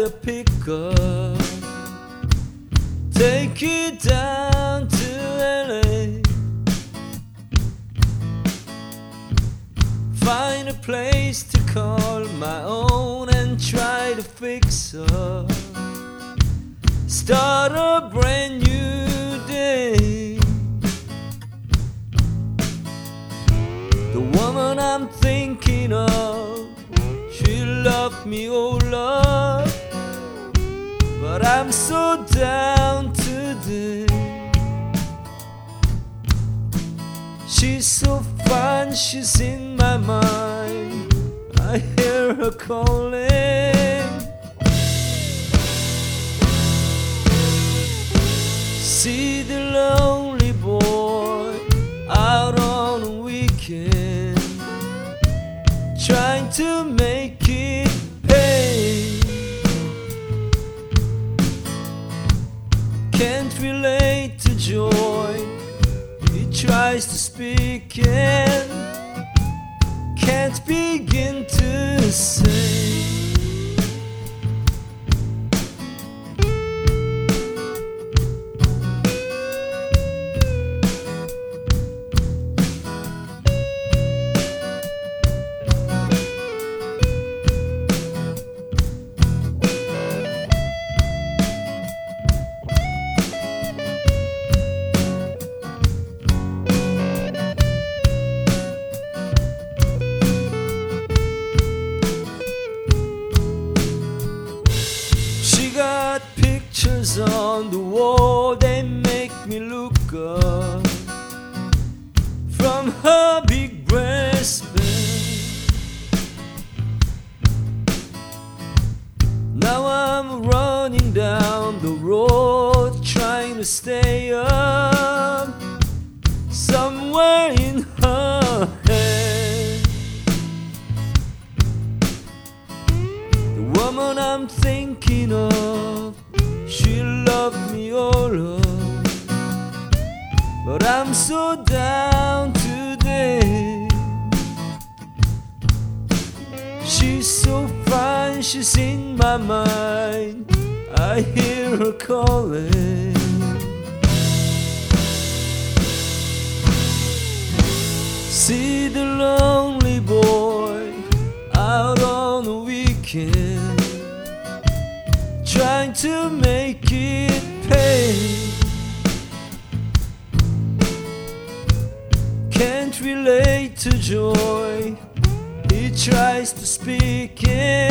a pickup, take you down to LA, find a place to call my own and try to fix up, start a brand new day. The woman I'm thinking of, she loved me, oh love. But I'm so down today. She's so fine, she's in my mind. I hear her calling. See the lonely boy out on a weekend, trying to make it Can't relate to joy. He tries to speak and can't begin pictures on the wall, they make me look up from her big breastband. Now I'm running down the road trying to stay up somewhere in her head. The woman I'm thinking of, she loved me all up. But I'm so down today. She's so fine, she's in my mind. I hear her calling. See the lonely boy out on the weekend, to make it pay. Can't relate to joy. He tries to speak and